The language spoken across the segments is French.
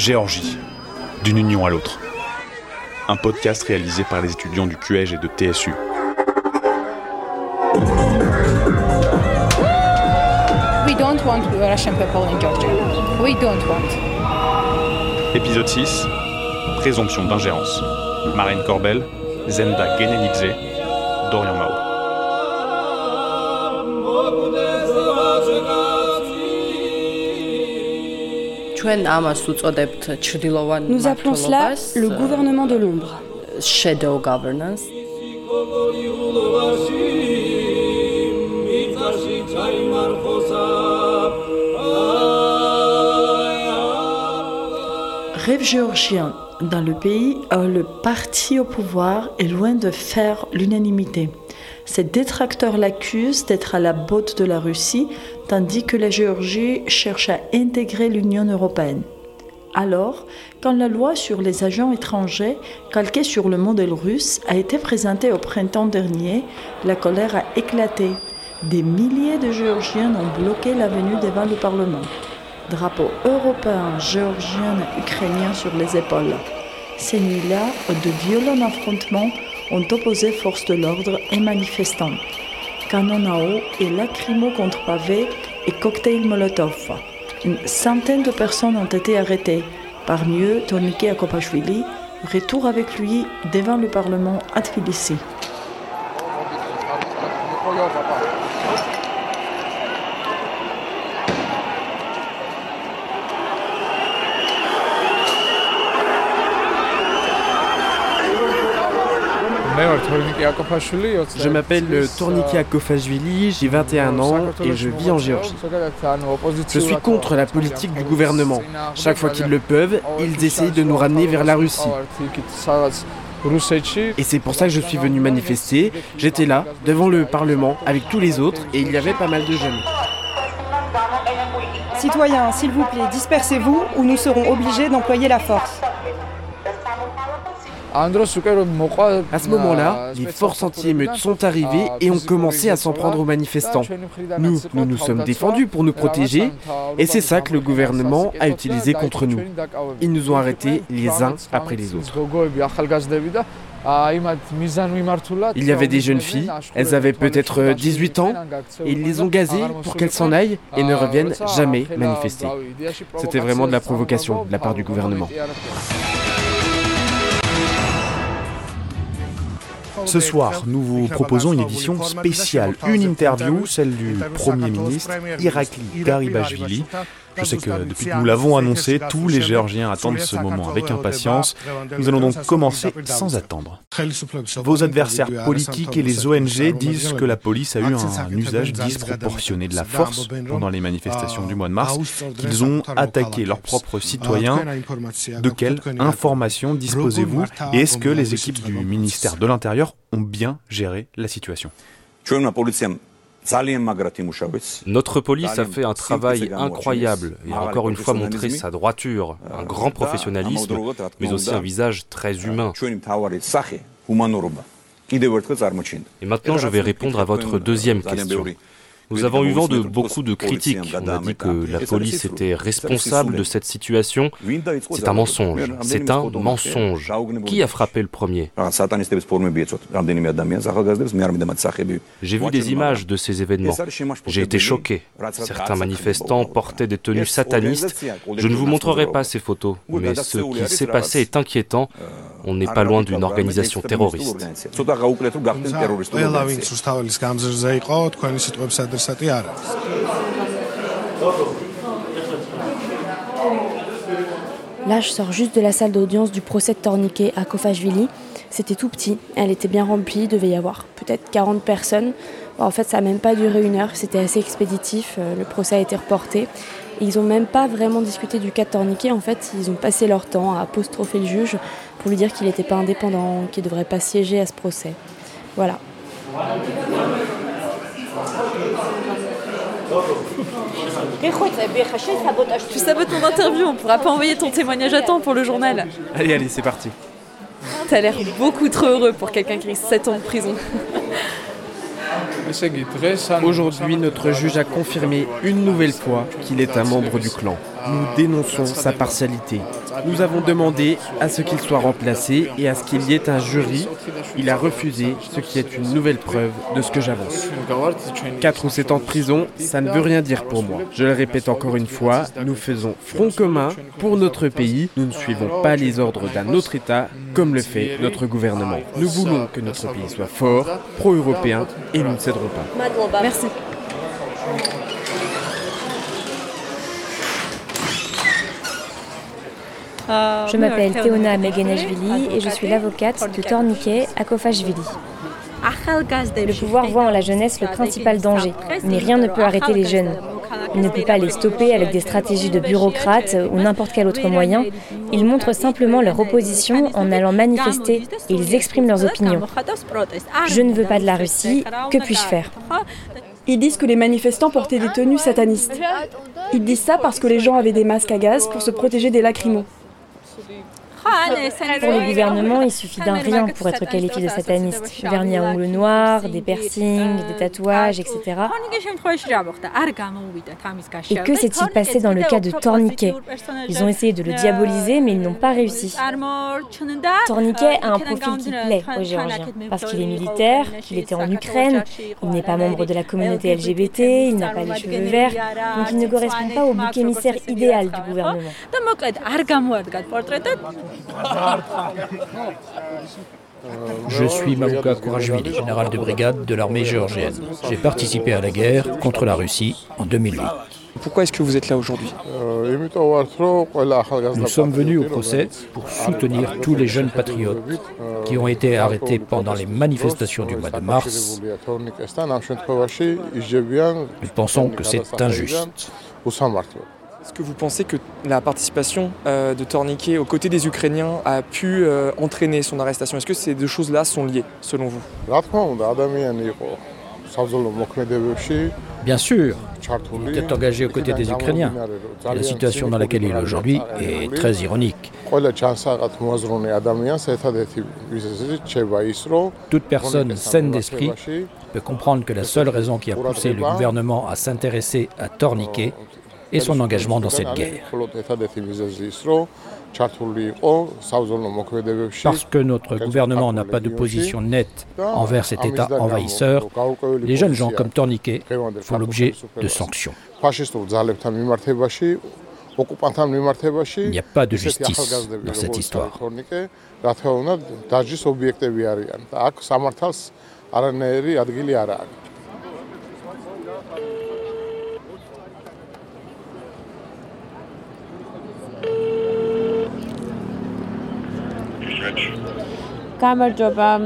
Géorgie, d'une union à l'autre. Un podcast réalisé par les étudiants du QEG et de TSU. We don't want Russian people in Georgia. We don't want. Épisode 6 Présomption d'ingérence. Marine Corbel, Zenda Genenidze, Dorian Mao. Nous appelons cela le gouvernement de l'ombre. shadow governance. Rêve géorgien. Dans le pays, euh, le parti au pouvoir est loin de faire l'unanimité. Ses détracteurs l'accusent d'être à la botte de la Russie, tandis que la Géorgie cherche à intégrer l'Union européenne. Alors, quand la loi sur les agents étrangers, calquée sur le modèle russe, a été présentée au printemps dernier, la colère a éclaté. Des milliers de Géorgiens ont bloqué l'avenue devant le Parlement. Drapeau européen, géorgien et ukrainien sur les épaules. Ces nuits-là, de violents affrontements ont opposé forces de l'ordre et manifestants. Canon à eau et lacrymo contre pavés et cocktails Molotov. Une centaine de personnes ont été arrêtées. Parmi eux, Tonike Akopashvili, retour avec lui devant le Parlement à Tbilissi. Je m'appelle Tourniki Akofashvili, j'ai 21 ans et je vis en Géorgie. Je suis contre la politique du gouvernement. Chaque fois qu'ils le peuvent, ils essayent de nous ramener vers la Russie. Et c'est pour ça que je suis venu manifester. J'étais là, devant le Parlement, avec tous les autres, et il y avait pas mal de jeunes. Citoyens, s'il vous plaît, dispersez-vous ou nous serons obligés d'employer la force. À ce moment-là, les forces anti-émeutes sont arrivées et ont commencé à s'en prendre aux manifestants. Nous, nous nous sommes défendus pour nous protéger et c'est ça que le gouvernement a utilisé contre nous. Ils nous ont arrêtés les uns après les autres. Il y avait des jeunes filles, elles avaient peut-être 18 ans, et ils les ont gazées pour qu'elles s'en aillent et ne reviennent jamais manifester. C'était vraiment de la provocation de la part du gouvernement. Ce soir, nous vous proposons une édition spéciale, une interview, celle du Premier ministre Irakli Garibashvili. Je sais que depuis que nous l'avons annoncé, tous les Géorgiens attendent ce moment avec impatience. Nous allons donc commencer sans attendre. Vos adversaires politiques et les ONG disent que la police a eu un usage disproportionné de la force pendant les manifestations du mois de mars, qu'ils ont attaqué leurs propres citoyens. De quelles informations disposez-vous et est-ce que les équipes du ministère de l'Intérieur ont bien géré la situation? Notre police a fait un travail incroyable. et a encore une fois montré sa droiture, un grand professionnalisme, mais aussi un visage très humain. Et maintenant, je vais répondre à votre deuxième question. Nous avons eu vent de beaucoup de critiques. On a dit que la police était responsable de cette situation. C'est un mensonge. C'est un mensonge. Qui a frappé le premier? J'ai vu des images de ces événements. J'ai été choqué. Certains manifestants portaient des tenues satanistes. Je ne vous montrerai pas ces photos, mais ce qui s'est passé est inquiétant. On n'est pas loin d'une organisation terroriste. Là, je sors juste de la salle d'audience du procès de Torniquet à Kofashvili. C'était tout petit, elle était bien remplie, il devait y avoir peut-être 40 personnes. en fait, ça n'a même pas duré une heure, c'était assez expéditif, le procès a été reporté. Ils n'ont même pas vraiment discuté du cas de Torniquet, en fait, ils ont passé leur temps à apostropher le juge pour lui dire qu'il n'était pas indépendant, qu'il ne devrait pas siéger à ce procès. Voilà. Tu sabotes mon interview, on pourra pas envoyer ton témoignage à temps pour le journal. Allez, allez, c'est parti. T'as l'air beaucoup trop heureux pour quelqu'un qui risque 7 ans de prison. Aujourd'hui, notre juge a confirmé une nouvelle fois qu'il est un membre du clan. Nous dénonçons sa partialité. Nous avons demandé à ce qu'il soit remplacé et à ce qu'il y ait un jury. Il a refusé, ce qui est une nouvelle preuve de ce que j'avance. 4 ou 7 ans de prison, ça ne veut rien dire pour moi. Je le répète encore une fois, nous faisons front commun pour notre pays. Nous ne suivons pas les ordres d'un autre État comme le fait notre gouvernement. Nous voulons que notre pays soit fort, pro-européen et nous ne céderons pas. Merci. Je m'appelle Théona Megeneshvili et je suis l'avocate de Torniquet à Kofashvili. Le pouvoir voit en la jeunesse le principal danger, mais rien ne peut arrêter les jeunes. Il ne peut pas les stopper avec des stratégies de bureaucrates ou n'importe quel autre moyen. Ils montrent simplement leur opposition en allant manifester et ils expriment leurs opinions. Je ne veux pas de la Russie, que puis-je faire? Ils disent que les manifestants portaient des tenues satanistes. Ils disent ça parce que les gens avaient des masques à gaz pour se protéger des lacrymos. Pour le gouvernement, il suffit d'un rien pour être qualifié de sataniste. Vernis à ongles noirs, des piercings, des tatouages, etc. Et que s'est-il passé dans le cas de Torniquet Ils ont essayé de le diaboliser, mais ils n'ont pas réussi. Torniquet a un profil qui plaît aux Géorgiens, parce qu'il est militaire, qu'il était en Ukraine, il n'est pas membre de la communauté LGBT, il n'a pas les cheveux verts, donc il ne correspond pas au bouc émissaire idéal du gouvernement. Je suis Maouka Kourajvili, général de brigade de l'armée géorgienne. J'ai participé à la guerre contre la Russie en 2008. Pourquoi est-ce que vous êtes là aujourd'hui? Nous sommes venus au procès pour soutenir tous les jeunes patriotes qui ont été arrêtés pendant les manifestations du mois de mars. Nous pensons que c'est injuste. Est-ce que vous pensez que la participation euh, de Torniquet aux côtés des Ukrainiens a pu euh, entraîner son arrestation? Est-ce que ces deux choses-là sont liées, selon vous? Bien sûr, il est engagé aux côtés des Ukrainiens. Et la situation dans laquelle il est aujourd'hui est très ironique. Toute personne saine d'esprit peut comprendre que la seule raison qui a poussé le gouvernement à s'intéresser à Torniquet et son engagement dans cette guerre. Parce que notre gouvernement n'a pas de position nette envers cet État envahisseur, les jeunes gens comme Torniquet font l'objet de sanctions. Il n'y a pas de justice dans cette histoire.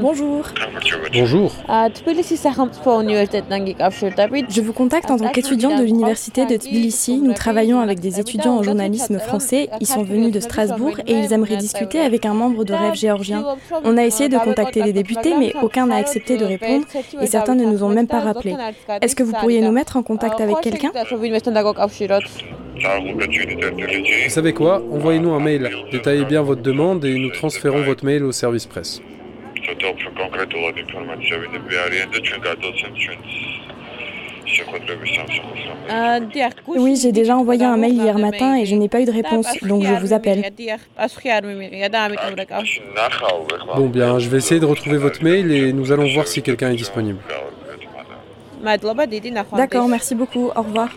Bonjour. Bonjour. Je vous contacte en tant qu'étudiant de l'université de Tbilissi. Nous travaillons avec des étudiants en journalisme français. Ils sont venus de Strasbourg et ils aimeraient discuter avec un membre de Rêve géorgien. On a essayé de contacter les députés, mais aucun n'a accepté de répondre et certains ne nous ont même pas rappelé. Est-ce que vous pourriez nous mettre en contact avec quelqu'un Vous savez quoi Envoyez-nous un mail. Détaillez bien votre demande et nous transférons votre mail au service presse. Oui, j'ai déjà envoyé un mail hier matin et je n'ai pas eu de réponse, donc je vous appelle. Bon bien, je vais essayer de retrouver votre mail et nous allons voir si quelqu'un est disponible. D'accord, merci beaucoup. Au revoir.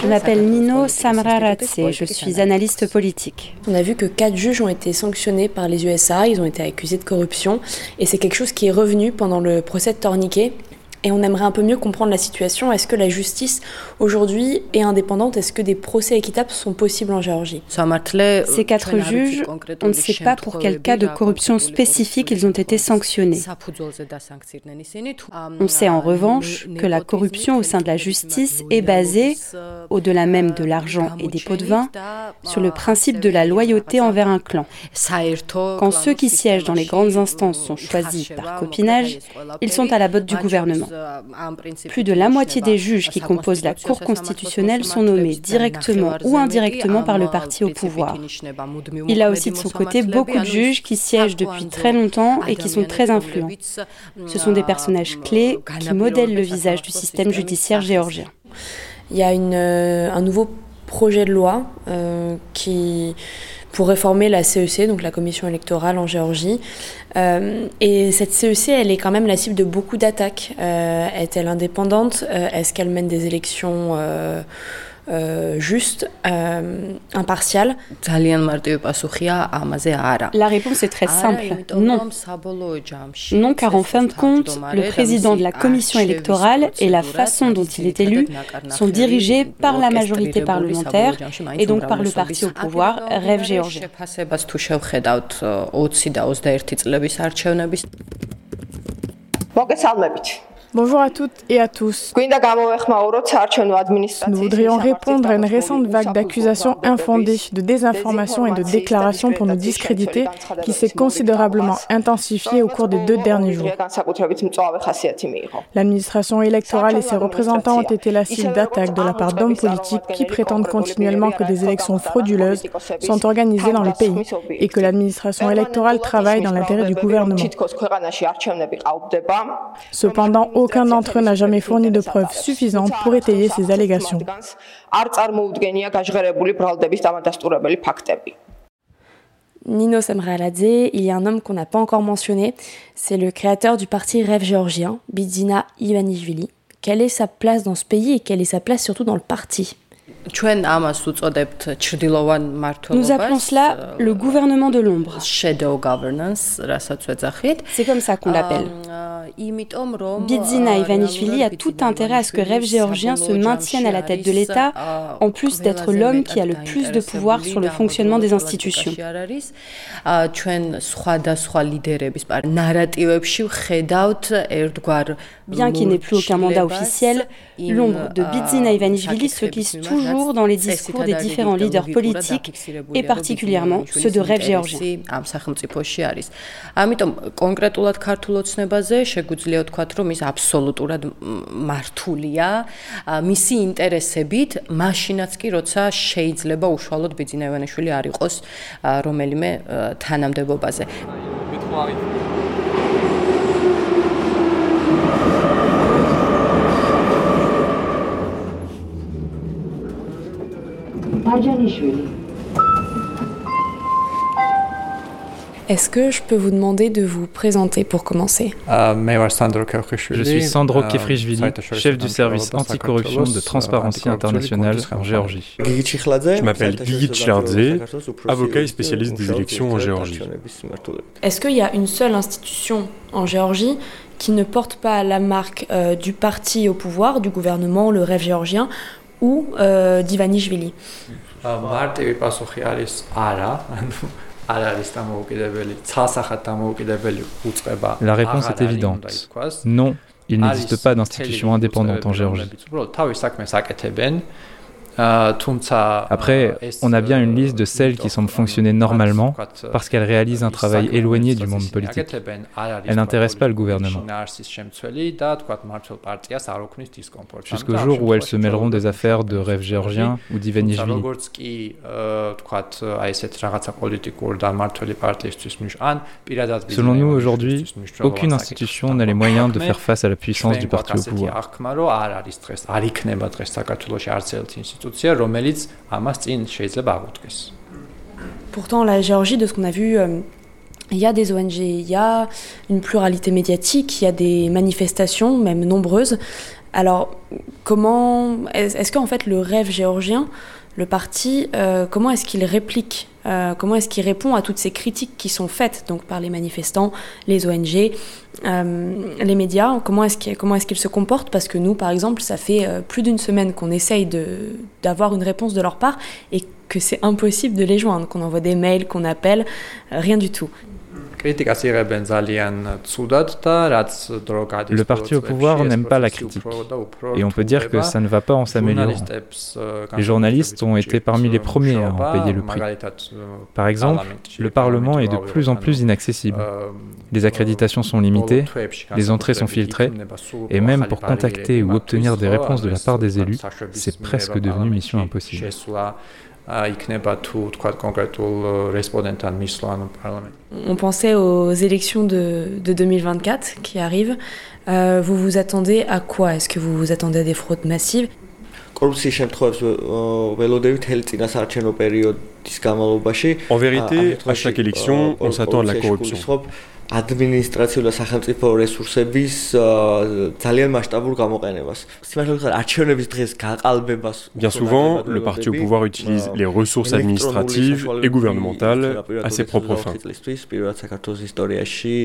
Je m'appelle Nino Samraratse, je suis analyste politique. On a vu que quatre juges ont été sanctionnés par les USA, ils ont été accusés de corruption, et c'est quelque chose qui est revenu pendant le procès de Torniquet. Et on aimerait un peu mieux comprendre la situation. Est-ce que la justice aujourd'hui est indépendante? Est-ce que des procès équitables sont possibles en Géorgie? Ces quatre juges, on ne sait pas pour quel cas de corruption spécifique ils ont été sanctionnés. On sait en revanche que la corruption au sein de la justice est basée au-delà même de l'argent et des pots de vin, sur le principe de la loyauté envers un clan. Quand ceux qui siègent dans les grandes instances sont choisis par copinage, ils sont à la botte du gouvernement. Plus de la moitié des juges qui composent la Cour constitutionnelle sont nommés directement ou indirectement par le parti au pouvoir. Il a aussi de son côté beaucoup de juges qui siègent depuis très longtemps et qui sont très influents. Ce sont des personnages clés qui modèlent le visage du système judiciaire géorgien. Il y a une, euh, un nouveau projet de loi euh, qui pour réformer la CEC, donc la commission électorale en Géorgie. Euh, et cette CEC, elle est quand même la cible de beaucoup d'attaques. Est-elle indépendante? Est-ce qu'elle mène des élections euh, juste, euh, impartial. La réponse est très simple, non. Non, car en fin de compte, le président de la commission électorale et la façon dont il est élu sont dirigés par la majorité parlementaire et donc par le parti au pouvoir, Rêve géorgien. Bonjour à toutes et à tous. Nous voudrions répondre à une récente vague d'accusations infondées, de désinformation et de déclarations pour nous discréditer qui s'est considérablement intensifiée au cours des deux derniers jours. L'administration électorale et ses représentants ont été la cible d'attaques de la part d'hommes politiques qui prétendent continuellement que des élections frauduleuses sont organisées dans le pays et que l'administration électorale travaille dans l'intérêt du gouvernement. Cependant, aucun d'entre eux n'a jamais fourni de preuves suffisantes pour étayer ces allégations. Nino Semraladze, il y a un homme qu'on n'a pas encore mentionné, c'est le créateur du parti Rêve géorgien, Bidzina Ivanishvili. Quelle est sa place dans ce pays et quelle est sa place surtout dans le parti? Nous appelons cela le gouvernement de l'ombre. C'est comme ça qu'on l'appelle. Bidzina Ivanishvili a tout intérêt à ce que Rêve géorgien se maintienne à la tête de l'État, en plus d'être l'homme qui a le plus de pouvoir sur le fonctionnement des institutions. Bien qu'il n'ait plus aucun mandat officiel, l'ombre de Bidzina Ivanishvili se glisse toujours dans les discours des différents leaders politiques et particulièrement ceux de rêve géorgien. შეგვიძლია ვთქვათ, რომ ის აბსოლუტურად მართულია მისი ინტერესებით, მაშინაც კი როცა შეიძლება უშუალოდ ბიძინა ივანიშვილი არ იყოს რომელიმე თანამდებობაზე. Est-ce que je peux vous demander de vous présenter pour commencer? Je suis Sandro Kefrishvili, chef du service anticorruption de Transparency Internationale en Géorgie. Je m'appelle Guy Tchlardze, avocat et spécialiste des élections en Géorgie. Est-ce qu'il y a une seule institution en Géorgie qui ne porte pas la marque euh, du parti au pouvoir, du gouvernement, le rêve géorgien, ou euh, d'Ivanishvili la réponse est évidente. Non, il n'existe pas d'institution indépendante en Géorgie. Euh, Après, on a bien une liste de celles qui semblent fonctionner normalement parce qu'elles réalisent un travail éloigné du monde politique. Elles n'intéressent pas le gouvernement. Jusqu'au jour où elles se mêleront des affaires de rêve géorgien ou d'Ivanishvili. Selon nous, aujourd'hui, aucune institution n'a les moyens de faire face à la puissance du parti au pouvoir. Pourtant, la Géorgie, de ce qu'on a vu, euh, il y a des ONG, il y a une pluralité médiatique, il y a des manifestations, même nombreuses. Alors, comment est-ce qu'en fait le rêve géorgien, le parti, euh, comment est-ce qu'il réplique euh, comment est-ce qu'il répond à toutes ces critiques qui sont faites donc par les manifestants, les ONG, euh, les médias? Comment est-ce qu'il se comporte? Parce que nous, par exemple, ça fait plus d'une semaine qu'on essaye d'avoir une réponse de leur part et que c'est impossible de les joindre, qu'on envoie des mails, qu'on appelle, rien du tout. Le parti au pouvoir n'aime pas la critique. Et on peut dire que ça ne va pas en s'améliorant. Les journalistes ont été parmi les premiers à en payer le prix. Par exemple, le Parlement est de plus en plus inaccessible. Les accréditations sont limitées, les entrées sont filtrées, et même pour contacter ou obtenir des réponses de la part des élus, c'est presque devenu mission impossible. On pensait aux élections de, 2024 qui arrivent. Euh, vous vous attendez à quoi? Est-ce que vous vous attendez à des fraudes massives? En vérité, à chaque élection, on s'attend à de la corruption. ადმინისტრაციულ და სახელმწიფო რესურსების ძალიან მასშტაბურ გამოყენებას. სიმართლე არჩევნების დღეს გაყალბებას Bien souvent, le parti au pouvoir utilise les ressources administratives et gouvernementales à ses propres fins. პირველად საქართველოს ისტორიაში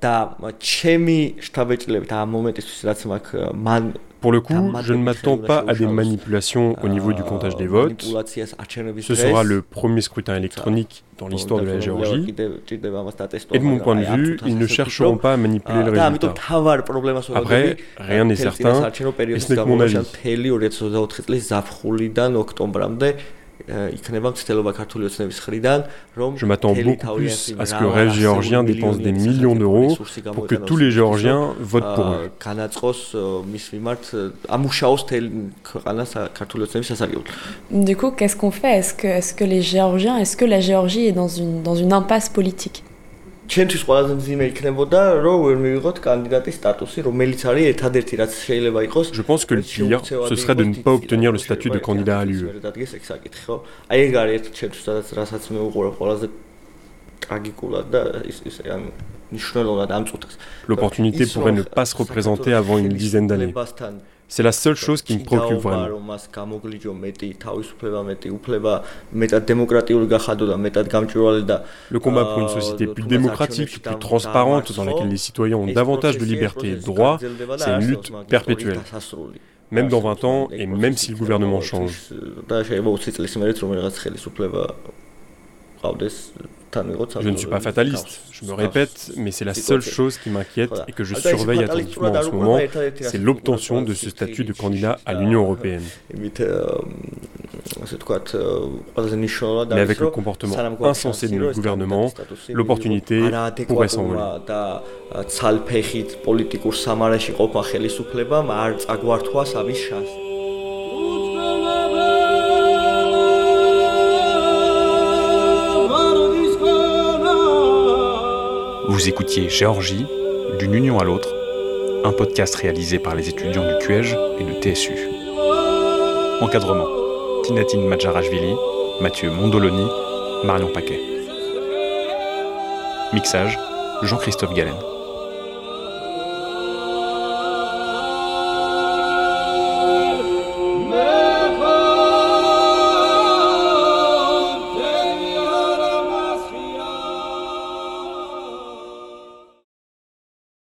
და ჩემი შტაბეჭდილებით ამ მომენტისთვის რაც მაქვს მან Pour le coup, je ne m'attends pas à des manipulations au niveau du comptage des votes. Ce sera le premier scrutin électronique dans l'histoire de la Géorgie. Et de mon point de vue, ils ne chercheront pas à manipuler le résultat. Après, rien n'est certain, et ce n'est que mon avis. Je m'attends beaucoup plus à ce que le rêve géorgien dépense des millions d'euros pour que tous les Géorgiens votent pour eux. Du coup, qu'est-ce qu'on fait? Est-ce que, est que les Géorgiens, est-ce que la Géorgie est dans une, dans une impasse politique? ჩვენთვის ყველაზე მძიმე იქნებოდა რომ ვერ მივიღოთ კანდიდატის სტატუსი, რომელიც არის ერთადერთი რაც შეიძლება იყოს. Je pense que le pire ce serait de ne pas obtenir le statut de candidat à l'UE. აი ეგ არის ერთ ჩვენთვის სადაც რასაც მე უყურებ ყველაზე ტრაგიკულად და ის ის ან ნიშნულოვნად ამწუთებს. L'opportunité pourrait ne pas se représenter avant une dizaine d'années. C'est la seule chose qui me préoccupe vraiment. Le combat pour une société plus démocratique, plus transparente, dans laquelle les citoyens ont davantage de liberté et de droits, c'est une lutte perpétuelle. Même dans 20 ans, et même si le gouvernement change. Je ne suis pas fataliste, je me répète, mais c'est la seule chose qui m'inquiète et que je surveille attentivement en ce moment, c'est l'obtention de ce statut de candidat à l'Union européenne. Mais avec le comportement insensé de notre gouvernement, l'opportunité pourrait s'envoler. Vous écoutiez Géorgie, d'une union à l'autre, un podcast réalisé par les étudiants du QEJ et du TSU. Encadrement Tinatine Madjarashvili, Mathieu Mondoloni, Marion Paquet. Mixage Jean-Christophe Galen.